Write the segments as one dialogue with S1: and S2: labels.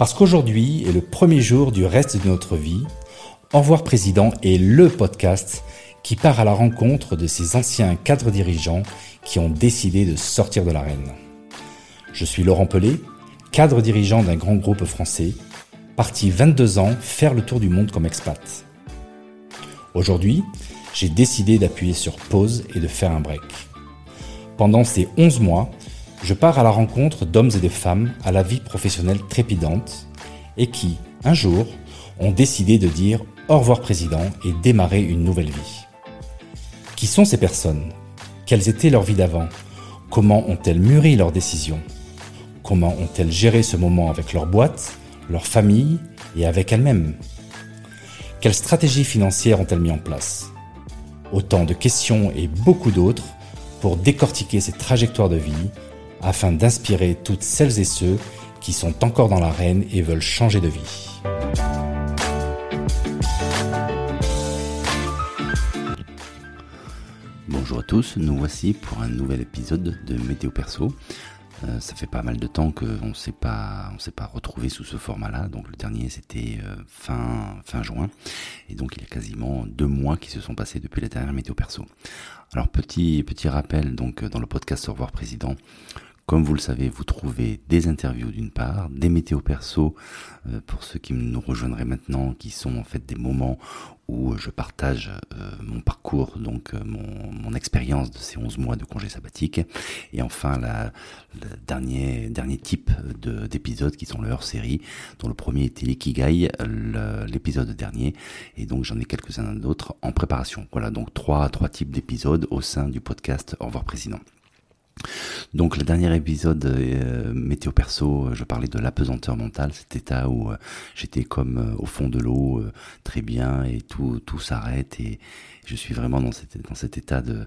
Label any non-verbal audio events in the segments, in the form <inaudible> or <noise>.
S1: Parce qu'aujourd'hui est le premier jour du reste de notre vie, Au revoir Président est le podcast qui part à la rencontre de ces anciens cadres dirigeants qui ont décidé de sortir de l'arène. Je suis Laurent Pelé, cadre dirigeant d'un grand groupe français, parti 22 ans faire le tour du monde comme expat. Aujourd'hui, j'ai décidé d'appuyer sur pause et de faire un break. Pendant ces 11 mois, je pars à la rencontre d'hommes et de femmes à la vie professionnelle trépidante et qui, un jour, ont décidé de dire au revoir président et démarrer une nouvelle vie. Qui sont ces personnes? Quelles étaient leurs vies d'avant? Comment ont-elles mûri leurs décisions? Comment ont-elles géré ce moment avec leur boîte, leur famille et avec elles-mêmes? Quelles stratégies financières ont-elles mis en place? Autant de questions et beaucoup d'autres pour décortiquer ces trajectoires de vie afin d'inspirer toutes celles et ceux qui sont encore dans l'arène et veulent changer de vie.
S2: Bonjour à tous, nous voici pour un nouvel épisode de Météo Perso. Euh, ça fait pas mal de temps qu'on ne s'est pas, retrouvé sous ce format-là. Donc le dernier c'était euh, fin fin juin, et donc il y a quasiment deux mois qui se sont passés depuis la dernière météo perso. Alors petit petit rappel donc dans le podcast Au revoir président, comme vous le savez, vous trouvez des interviews d'une part, des météos perso euh, pour ceux qui nous rejoindraient maintenant, qui sont en fait des moments où je partage euh, mon parcours, donc euh, mon, expérience de ces 11 mois de congé sabbatique. Et enfin, la, dernier, dernier type d'épisodes qui sont leur série, dont le premier était l'Ikigai, l'épisode dernier. Et donc j'en ai quelques-uns d'autres en préparation. Voilà, donc trois, trois types d'épisodes au sein du podcast Au revoir Président. Donc le dernier épisode euh, météo perso, je parlais de l'apesanteur mentale, cet état où euh, j'étais comme euh, au fond de l'eau, très bien et tout tout s'arrête et je suis vraiment dans cet état de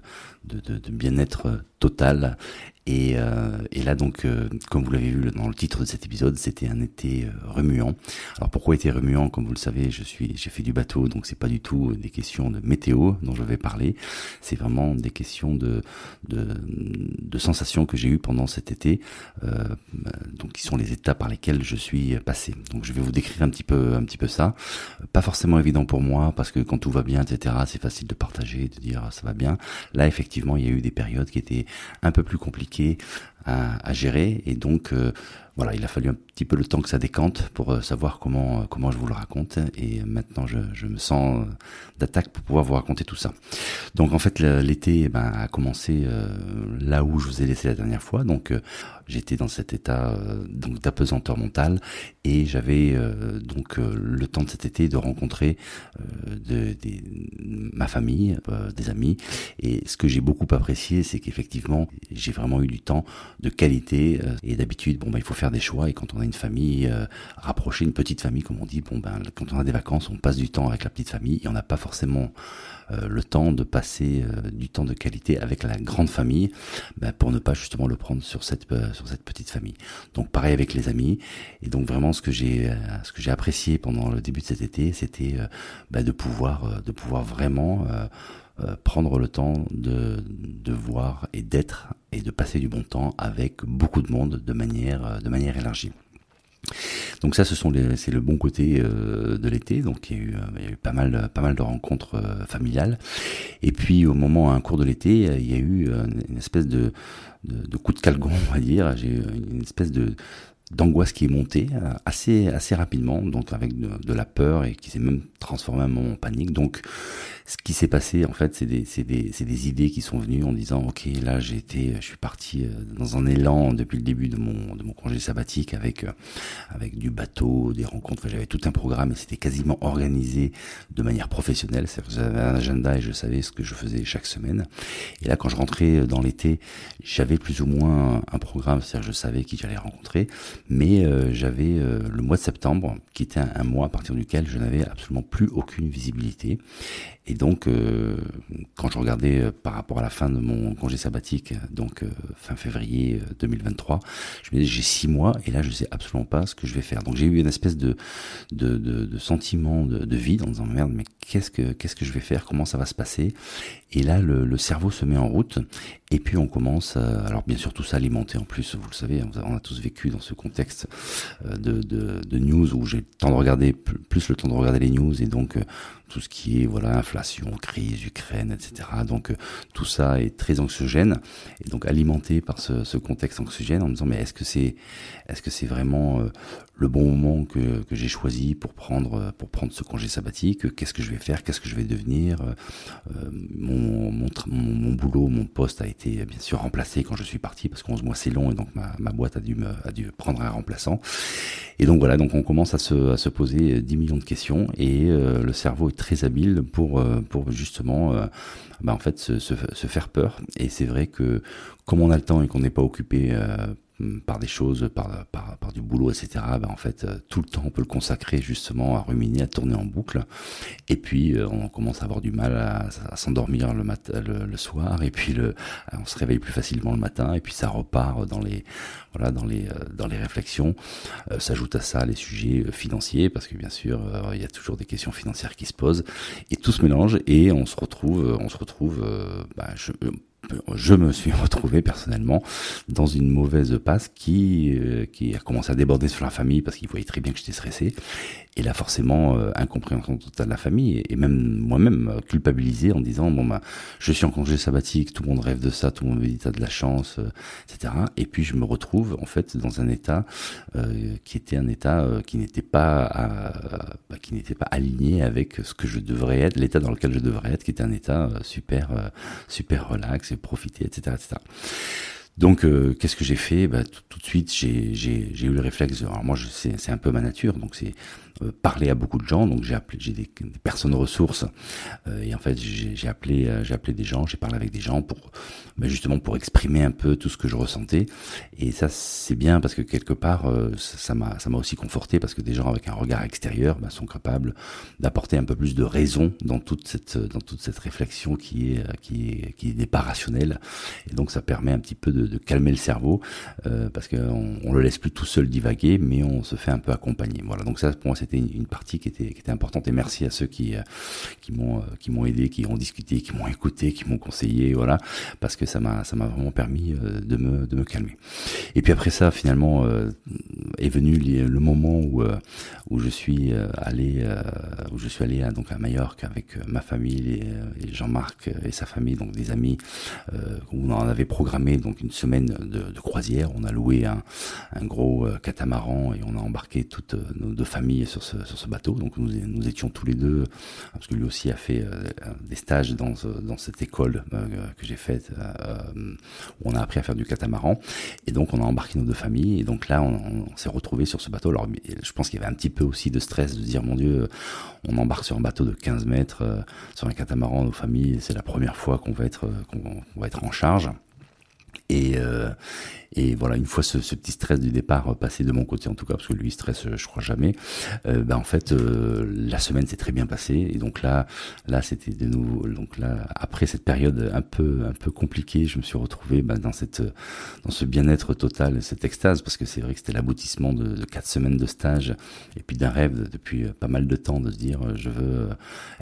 S2: bien-être total et, euh, et, là donc, euh, comme vous l'avez vu dans le titre de cet épisode, c'était un été euh, remuant. Alors pourquoi été remuant? Comme vous le savez, je suis, j'ai fait du bateau, donc c'est pas du tout des questions de météo dont je vais parler. C'est vraiment des questions de, de, sensations que j'ai eues pendant cet été, donc qui sont les étapes par lesquelles je suis passé. Donc je vais vous décrire un petit peu, un petit peu ça. Pas forcément évident pour moi parce que quand tout va bien, etc., c'est facile de partager, de dire ça va bien. Là, effectivement, il y a eu des périodes qui étaient un peu plus compliquées à, gérer et donc euh, voilà, il a fallu un petit peu le temps que ça décante pour euh, savoir comment euh, comment je vous le raconte et maintenant je, je me sens d'attaque pour pouvoir vous raconter tout ça. Donc en fait l'été eh ben, a commencé là où je vous ai laissé la dernière fois. Donc j'étais dans cet état donc d'apesanteur mentale et j'avais donc le temps de cet été de rencontrer de, ma famille, des amis et ce que j'ai beaucoup apprécié c'est qu'effectivement j'ai vraiment eu du temps de qualité. Euh, et d'habitude, bon, bah, il faut faire des choix. Et quand on a une famille euh, rapprochée, une petite famille, comme on dit, bon, ben, quand on a des vacances, on passe du temps avec la petite famille et on n'a pas forcément euh, le temps de passer du temps de qualité avec la grande famille ben, pour ne pas justement le prendre sur cette sur cette petite famille. Donc pareil avec les amis et donc vraiment ce que j'ai ce que j'ai apprécié pendant le début de cet été, c'était ben, de pouvoir de pouvoir vraiment euh, prendre le temps de, de voir et d'être et de passer du bon temps avec beaucoup de monde de manière, euh, de manière élargie. Donc ça, ce sont c'est le bon côté euh, de l'été. Donc il y, a eu, pas mal, pas mal de rencontres familiales. Et puis au moment, un cours de l'été, il y a eu une espèce de, de, de coup de calgon, <laughs> on va dire. J'ai une espèce de d'angoisse qui est montée assez assez rapidement, donc avec de, de la peur et qui s'est même transformé un moment en panique. Donc ce qui s'est passé, en fait, c'est des, c'est des, c'est des idées qui sont venues en disant, ok, là, j'ai été, je suis parti euh, dans un élan depuis le début de mon, de mon congé sabbatique avec, euh, avec du bateau, des rencontres. J'avais tout un programme et c'était quasiment organisé de manière professionnelle. C'est-à-dire que j'avais un agenda et je savais ce que je faisais chaque semaine. Et là, quand je rentrais euh, dans l'été, j'avais plus ou moins un programme, c'est-à-dire que je savais qui j'allais rencontrer, mais j'avais le mois de septembre, qui était un, un mois à partir duquel je n'avais absolument plus aucune visibilité. Et donc, euh, quand je regardais euh, par rapport à la fin de mon congé sabbatique, donc euh, fin février 2023, je me disais j'ai six mois et là je sais absolument pas ce que je vais faire. Donc j'ai eu une espèce de de, de, de sentiment de, de vide en disant merde mais qu'est-ce que qu'est-ce que je vais faire, comment ça va se passer? Et là le, le cerveau se met en route Et puis on commence, alors bien sûr tout ça alimenté en plus, vous le savez, on a tous vécu dans ce contexte de, de, de news où j'ai le temps de regarder, plus le temps de regarder les news et donc tout ce qui est voilà inflation, crise, Ukraine, etc. Donc euh, tout ça est très anxiogène et donc alimenté par ce, contexte anxiogène en me disant mais est-ce que c'est est-ce que c'est vraiment euh, le bon moment que, que j'ai choisi pour prendre pour prendre ce congé sabbatique? Qu'est-ce que je vais faire? Qu'est-ce que je vais devenir? Euh, mon, mon, mon, boulot, mon poste a été bien sûr remplacé quand je suis parti parce qu'on 11 mois c'est long et donc ma, ma boîte a dû a dû prendre un remplaçant. Et donc voilà, donc on commence à se, à se poser 10 millions de questions et le cerveau très habile pour, euh, justement euh, bah, en fait se, faire peur. Et c'est vrai que comme on a le temps et qu'on n'est pas occupé euh, par des choses, par, par, du boulot, etc. Ben en fait, euh, tout le temps, on peut le consacrer justement à ruminer, à tourner en boucle. Et puis, euh, on commence à avoir du mal à, s'endormir le, le, soir. Et puis, le, on se réveille plus facilement le matin. Et puis, ça repart dans les, voilà, dans les, euh, dans les réflexions. S'ajoute à ça les sujets financiers, parce que bien sûr, il y a toujours des questions financières qui se posent. Et tout se mélange et on se retrouve, on se retrouve, ben, je me suis <laughs> retrouvé personnellement dans une mauvaise passe qui, euh, qui a commencé à déborder sur la famille parce qu'il voyait très bien que j'étais stressé et là, forcément, euh, incompréhension totale de la famille, et, même moi-même euh, culpabilisé en disant bon bah je suis en congé sabbatique, tout le monde rêve de ça, tout le monde me dit t'as de la chance, etc. Et puis je me retrouve en fait dans un état qui était un état qui n'était pas bah, qui n'était pas aligné avec ce que je devrais être, l'état dans lequel je devrais être, qui était un état super super relax profiter, etc., etc. Donc, euh, qu'est-ce que j'ai fait? Bah, tout, de suite, j'ai eu le réflexe. Alors moi, c'est un peu ma nature, donc c'est euh, parler à beaucoup de gens. Donc j'ai appelé, des, personnes ressources euh, et en fait j'ai appelé, des gens, j'ai parlé avec des gens pour bah, justement pour exprimer un peu tout ce que je ressentais. Et ça c'est bien parce que quelque part ça m'a aussi conforté parce que des gens avec un regard extérieur bah, sont capables d'apporter un peu plus de raison dans toute cette réflexion qui est qui est qui est pas rationnelle. Et donc ça permet un petit peu de, de calmer le cerveau parce qu'on on le laisse plus tout seul divaguer, mais on se fait un peu accompagner. Voilà. Donc ça pour moi c'était une, partie qui était, qui était importante. Et merci à ceux qui, euh, euh, qui m'ont aidé, qui ont discuté, qui m'ont écouté, qui m'ont conseillé, voilà, parce que ça m'a, vraiment permis euh, de me, de me calmer. Et puis après ça, finalement, est venu le moment où, où je suis allé, où je suis allé à, donc à Majorque avec ma famille et, Jean-Marc et sa famille, donc des amis, où on en avait programmé donc une semaine de, croisière. On a loué un, gros catamaran et on a embarqué toutes nos deux familles sur ce, bateau. Donc nous, étions tous les deux, parce que lui aussi a fait euh, des stages dans, cette école euh, que j'ai faite, euh, où on a appris à faire du catamaran. Et donc on a embarqué nos deux familles. Et donc là, on, s'est retrouvé sur ce bateau. Alors je pense qu'il y avait un petit peu aussi de stress de dire, mon Dieu, on embarque sur un bateau de 15 mètres, sur un catamaran, nos familles, c'est la première fois qu'on va être en charge. Et, et voilà, une fois ce, petit stress du départ passé de mon côté en tout cas, parce que lui stress, je crois jamais. Euh, ben en fait, euh, la semaine s'est très bien passée et donc là, là c'était de nouveau. Donc là, après cette période un peu un peu compliquée, je me suis retrouvé ben, dans cette dans ce bien-être total, cette extase, parce que c'est vrai que c'était l'aboutissement de, quatre semaines de stage et puis d'un rêve depuis pas mal de temps de se dire je veux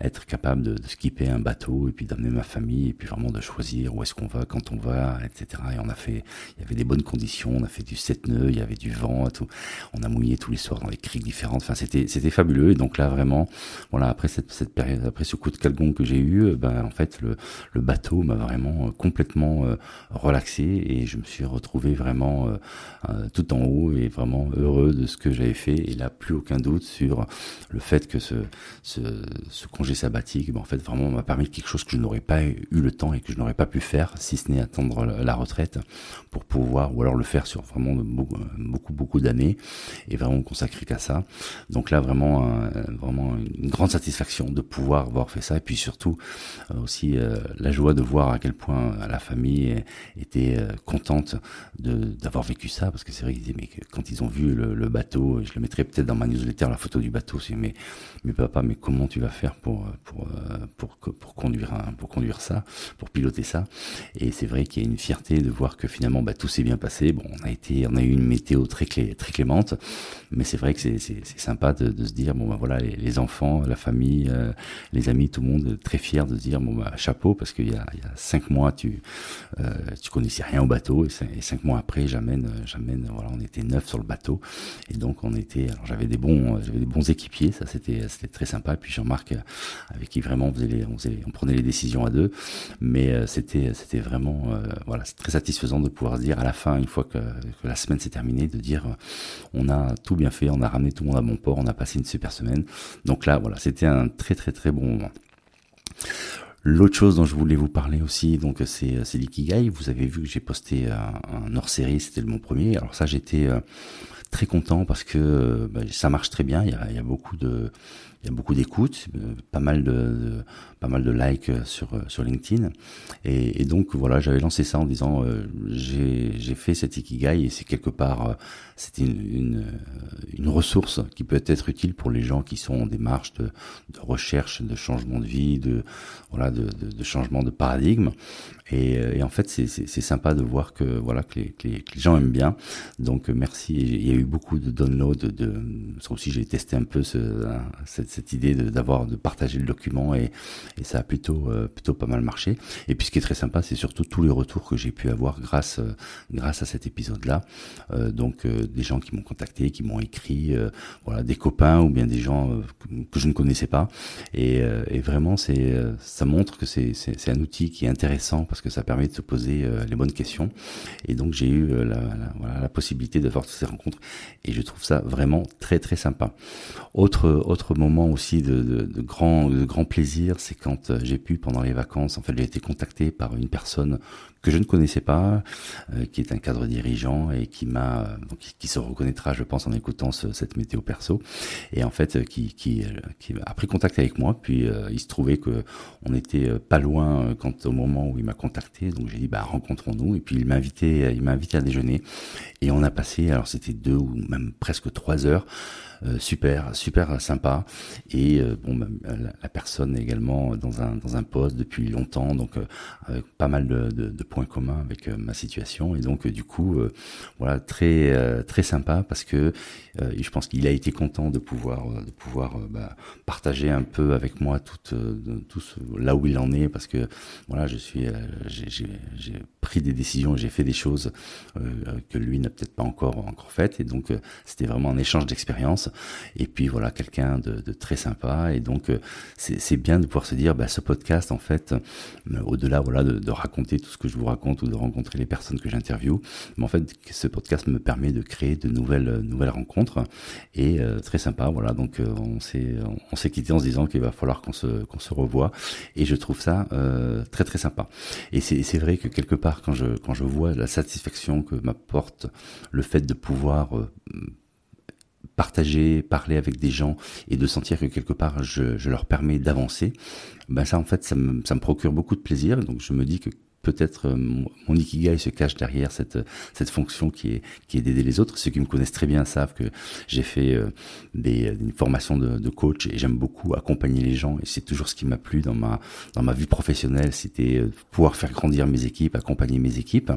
S2: être capable de skipper un bateau et puis d'amener ma famille et puis vraiment de choisir où est-ce qu'on va, quand on va, etc. Et on a fait, il y avait des bonnes conditions. On a fait du 7 nœuds, il y avait du vent, tout. On a mouillé tous les soirs dans les criques différentes. Enfin, c'était c'était fabuleux. Et donc là, vraiment, voilà, après cette, période, après ce coup de calgon que j'ai eu, euh, ben en fait, le, bateau m'a vraiment euh, complètement euh, relaxé et je me suis retrouvé vraiment tout en haut et vraiment heureux de ce que j'avais fait. Et là, plus aucun doute sur le fait que ce congé sabbatique, ben, en fait, vraiment m'a permis quelque chose que je n'aurais pas eu le temps et que je n'aurais pas pu faire, si ce n'est attendre la retraite pour pouvoir ou alors le faire sur vraiment beaucoup beaucoup, d'années et vraiment consacrer qu'à ça. Donc là vraiment vraiment une grande satisfaction de pouvoir avoir fait ça. Et puis surtout euh, aussi euh, la joie de voir à quel point la famille était euh, contente d'avoir vécu ça. Parce que c'est vrai qu'ils disaient mais quand ils ont vu le, bateau, je le mettrai peut-être dans ma newsletter la photo du bateau, c'est mais mais papa mais comment tu vas faire pour pour pour pour, conduire un, pour conduire ça, pour piloter ça? Et c'est vrai qu'il y a une fierté de voir que finalement bah, tout s'est bien passé. Bon, on a été, on a eu une météo très très clémente, mais c'est vrai que c'est sympa de, se dire bon bah voilà les, enfants, la famille, euh, les amis, tout le monde très fier de se dire bon bah chapeau parce qu'il y a, cinq mois tu euh, tu connaissais rien au bateau. Et, cinq, mois après j'amène j'amène voilà on était neuf sur le bateau. Et donc on était alors j'avais des bons j'avais des bons équipiers. Ça c'était c'était très sympa. Et puis Jean-Marc avec qui vraiment on prenait les décisions à deux. Mais euh, c'était c'était vraiment euh, voilà c'est très satisfaisant de pouvoir se dire à la fin une fois que, la semaine s'est terminée de dire on a tout bien fait on a ramené tout le monde à bon port on a passé une super semaine donc là voilà c'était un très très très bon moment L'autre chose dont je voulais vous parler aussi, donc c'est c'est l'ikigai. Vous avez vu que j'ai posté un, un hors série, c'était mon premier. Alors ça, j'étais euh, très content parce que bah, ça marche très bien. Il il y a beaucoup de il y a beaucoup d'écoutes, euh, pas mal de, pas mal de likes sur euh, sur LinkedIn, et, et donc voilà, j'avais lancé ça en disant euh, j'ai fait cet ikigai et c'est quelque part c'était une, une, une ressource qui peut être utile pour les gens qui sont en démarche de, de recherche, de changement de vie, de voilà de, de, de changement de paradigme, et, et en fait c'est c'est sympa de voir que voilà que les, que les, gens aiment bien, donc merci. Il y a eu beaucoup de downloads de, ça aussi j'ai testé un peu ce, cette cette idée d'avoir de, partager le document et, ça a plutôt euh, plutôt pas mal marché. Et puis ce qui est très sympa, c'est surtout tous les retours que j'ai pu avoir grâce euh, à cet épisode-là. Euh, donc des gens qui m'ont contacté, qui m'ont écrit, voilà, des copains ou bien des gens que je ne connaissais pas. Et, vraiment, c'est ça montre que c'est un outil qui est intéressant parce que ça permet de se poser les bonnes questions. Et donc j'ai eu la, possibilité faire toutes ces rencontres et je trouve ça vraiment très très sympa. Autre moment aussi de, de, de grand, de plaisir, c'est quand euh, j'ai pu, pendant les vacances, en fait, j'ai été contacté par une personne que je ne connaissais pas, euh, qui est un cadre dirigeant et qui m'a, euh, qui, se reconnaîtra, je pense, en écoutant cette météo perso, et en fait, qui, qui, qui a pris contact avec moi. Puis il se trouvait que on était pas loin quand au moment où il m'a contacté, donc j'ai dit bah rencontrons-nous. Et puis il m'a invité, il m'a invité à déjeuner, et on a passé, alors c'était deux ou même presque trois heures. Euh, super, super sympa. Et euh, bon, bah, la, personne également dans un dans un poste depuis longtemps, donc euh, avec pas mal de, de, de, points communs avec ma situation. Et donc du coup, voilà, très très sympa parce que je pense qu'il a été content de pouvoir de pouvoir bah, partager un peu avec moi tout tout là où il en est parce que voilà, je suis j'ai pris des décisions, j'ai fait des choses que lui n'a peut-être pas encore encore faites et donc c'était vraiment un échange d'expérience et puis voilà quelqu'un de, très sympa. Et donc euh, c'est bien de pouvoir se dire bah, ce podcast en fait euh, au-delà voilà de, raconter tout ce que je vous raconte ou de rencontrer les personnes que j'interviewe mais en fait ce podcast me permet de créer de nouvelles nouvelles rencontres. Et euh, très sympa voilà. Donc on s'est on s'est quitté en se disant qu'il va falloir qu'on se qu'on se revoie. Et je trouve ça très très sympa. Et c'est vrai que quelque part quand je quand je vois la satisfaction que m'apporte le fait de pouvoir partager, parler avec des gens et de sentir que quelque part je, leur permets d'avancer, ben ça en fait ça me, ça me procure beaucoup de plaisir. Donc je me dis que peut-être euh, mon, ikigai se cache derrière cette cette fonction qui est qui est d'aider les autres. Ceux qui me connaissent très bien savent que j'ai fait euh, des une formation de, de coach et j'aime beaucoup accompagner les gens et c'est toujours ce qui m'a plu dans ma dans ma vie professionnelle, c'était euh, pouvoir faire grandir mes équipes, accompagner mes équipes.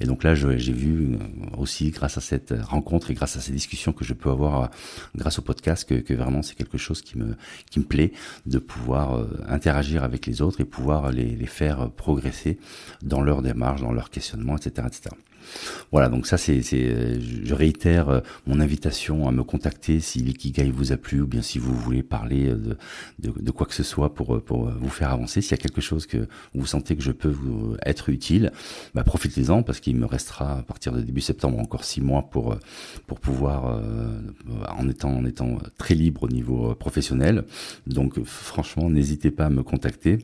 S2: Et donc là, j'ai vu aussi grâce à cette rencontre et grâce à ces discussions que je peux avoir grâce au podcast que, que vraiment c'est quelque chose qui me qui me plaît de pouvoir interagir avec les autres et pouvoir les, les faire progresser dans leur démarche, dans leur questionnement, etc., etc. Voilà, donc ça c'est, je réitère euh, mon invitation à me contacter si l'ikigai vous a plu ou bien si vous voulez parler de, de, de quoi que ce soit pour, pour vous faire avancer. S'il y a quelque chose que vous sentez que je peux vous être utile, bah profitez-en parce qu'il me restera à partir de début septembre encore six mois pour pour pouvoir euh, en étant en étant très libre au niveau professionnel. Donc franchement, n'hésitez pas à me contacter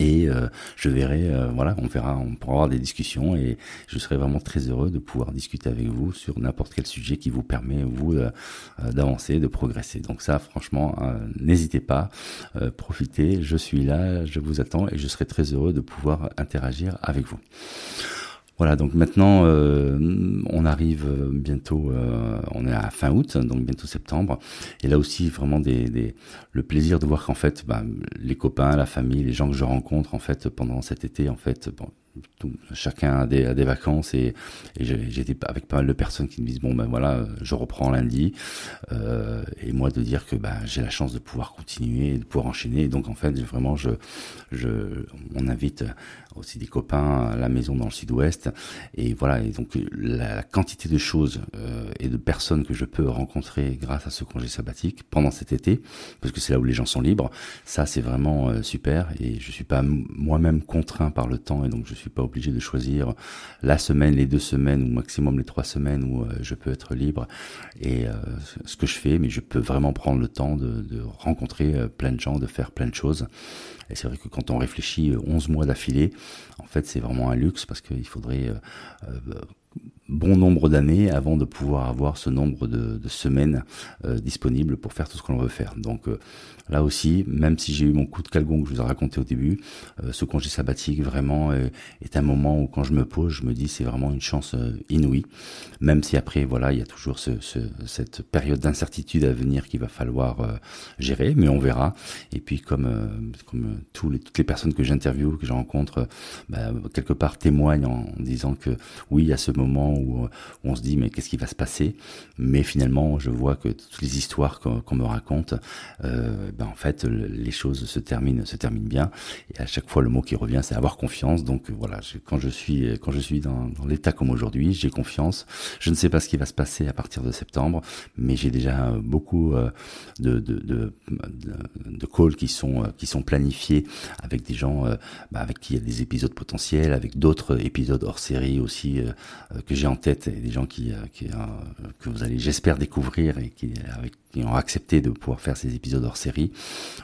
S2: et euh, je verrai euh, voilà on verra on pourra avoir des discussions et je serai vraiment très heureux de pouvoir discuter avec vous sur n'importe quel sujet qui vous permet vous euh, d'avancer de progresser. Donc ça franchement n'hésitez pas profitez je suis là je vous attends et je serai très heureux de pouvoir interagir avec vous voilà, donc maintenant, euh, on arrive euh, bientôt, euh, on est à fin août, donc bientôt septembre. Et là aussi, vraiment le plaisir de voir qu'en fait, bah, les copains, la famille, les gens que je rencontre en fait pendant cet été, en fait, bon, chacun a des, vacances et, j'étais avec pas mal de personnes qui me disent bon ben voilà je reprends lundi. Euh, et moi de dire que ben j'ai la chance de pouvoir continuer de pouvoir enchaîner. Et donc en fait vraiment je je on invite aussi des copains à la maison dans le sud-ouest. Et voilà et donc la, quantité de choses euh, et de personnes que je peux rencontrer grâce à ce congé sabbatique pendant cet été parce que c'est là où les gens sont libres ça c'est vraiment euh, super. Et je suis pas moi-même contraint par le temps. Et donc je suis pas obligé de choisir la semaine, les deux semaines ou maximum les trois semaines où euh, je peux être libre et euh, ce que je fais, mais je peux vraiment prendre le temps de, de rencontrer euh, plein de gens, de faire plein de choses. Et c'est vrai que quand on réfléchit 11 mois d'affilée, en fait c'est vraiment un luxe parce qu'il faudrait bon nombre d'années avant de pouvoir avoir ce nombre de, de semaines euh, disponibles pour faire tout ce qu'on veut faire. Donc euh, là aussi, même si j'ai eu mon coup de calgon que je vous ai raconté au début, euh, ce congé sabbatique vraiment est un moment où quand je me pose, je me dis c'est vraiment une chance inouïe. Même si après voilà, il y a toujours ce, ce, cette période d'incertitude à venir qu'il va falloir gérer, mais on verra. Et puis comme comme tous les, toutes les personnes que j'interviewe, que je rencontre, bah, quelque part témoignent en, en disant que oui, a ce moment où, on se dit mais qu'est-ce qui va se passer? Mais finalement, je vois que toutes les histoires qu'on me raconte, euh, ben en fait, les choses se terminent, se terminent bien. Et à chaque fois, le mot qui revient, c'est avoir confiance. Donc voilà, quand je suis quand je suis dans, l'état comme aujourd'hui, j'ai confiance. Je ne sais pas ce qui va se passer à partir de septembre, mais j'ai déjà beaucoup euh, de, calls qui sont qui sont planifiés avec des gens bah, avec qui il y a des épisodes potentiels, avec d'autres épisodes hors série aussi que j'ai en tête et des gens qui, euh, euh, que vous allez, j'espère, découvrir et qui, ont accepté de pouvoir faire ces épisodes hors série.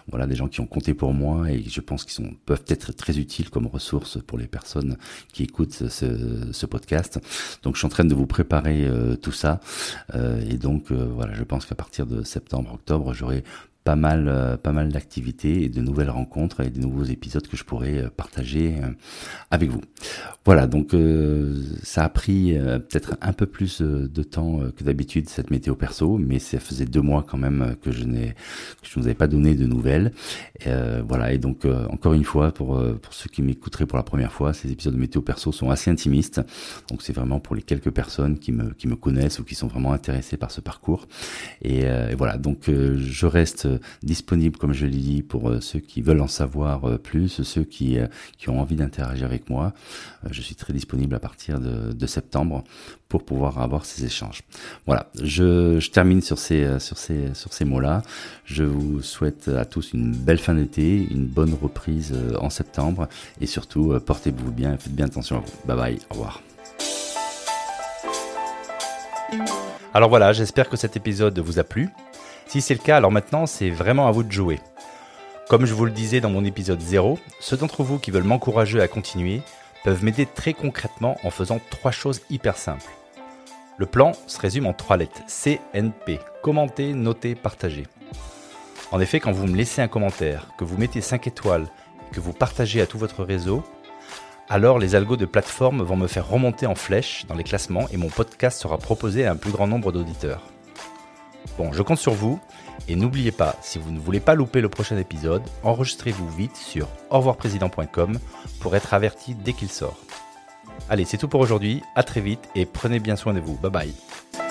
S2: Voilà, des gens qui ont compté pour moi et je pense qu'ils sont peuvent être très utiles comme ressources pour les personnes qui écoutent ce, ce podcast. Donc, je suis en train de vous préparer euh, tout ça et donc voilà, je pense qu'à partir de septembre, octobre, j'aurai pas mal, euh, pas mal d'activités et de nouvelles rencontres et de nouveaux épisodes que je pourrais euh, partager euh, avec vous. Voilà, donc ça a pris peut-être un peu plus de temps que d'habitude cette météo perso, mais ça faisait deux mois quand même que je n'ai, que je ne vous avais pas donné de nouvelles. voilà, et donc encore une fois pour pour ceux qui m'écouteraient pour la première fois, ces épisodes de météo perso sont assez intimistes, donc c'est vraiment pour les quelques personnes qui me qui me connaissent ou qui sont vraiment intéressées par ce parcours. Et, et voilà, donc je reste disponible, comme je l'ai dit, pour euh, ceux qui veulent en savoir euh, plus, ceux qui, euh, qui ont envie d'interagir avec moi. Je suis très disponible à partir de, septembre pour pouvoir avoir ces échanges. Voilà, je, termine sur ces, sur ces, sur ces mots-là. Je vous souhaite à tous une belle fin d'été, une bonne reprise en septembre et surtout portez-vous bien faites bien attention à vous. Bye bye, au revoir.
S1: Alors voilà, j'espère que cet épisode vous a plu. Si c'est le cas, alors maintenant, c'est vraiment à vous de jouer. Comme je vous le disais dans mon épisode 0, ceux d'entre vous qui veulent m'encourager à continuer peuvent m'aider très concrètement en faisant trois choses hyper simples. Le plan se résume en trois lettres CNP commenter, noter, partager. En effet, quand vous me laissez un commentaire, que vous mettez 5 étoiles et que vous partagez à tout votre réseau, alors les algos de plateforme vont me faire remonter en flèche dans les classements et mon podcast sera proposé à un plus grand nombre d'auditeurs. Bon, je compte sur vous. Et n'oubliez pas, si vous ne voulez pas louper le prochain épisode, enregistrez-vous vite sur revoirprésident.com pour être averti dès qu'il sort. Allez, c'est tout pour aujourd'hui. À très vite et prenez bien soin de vous. Bye bye.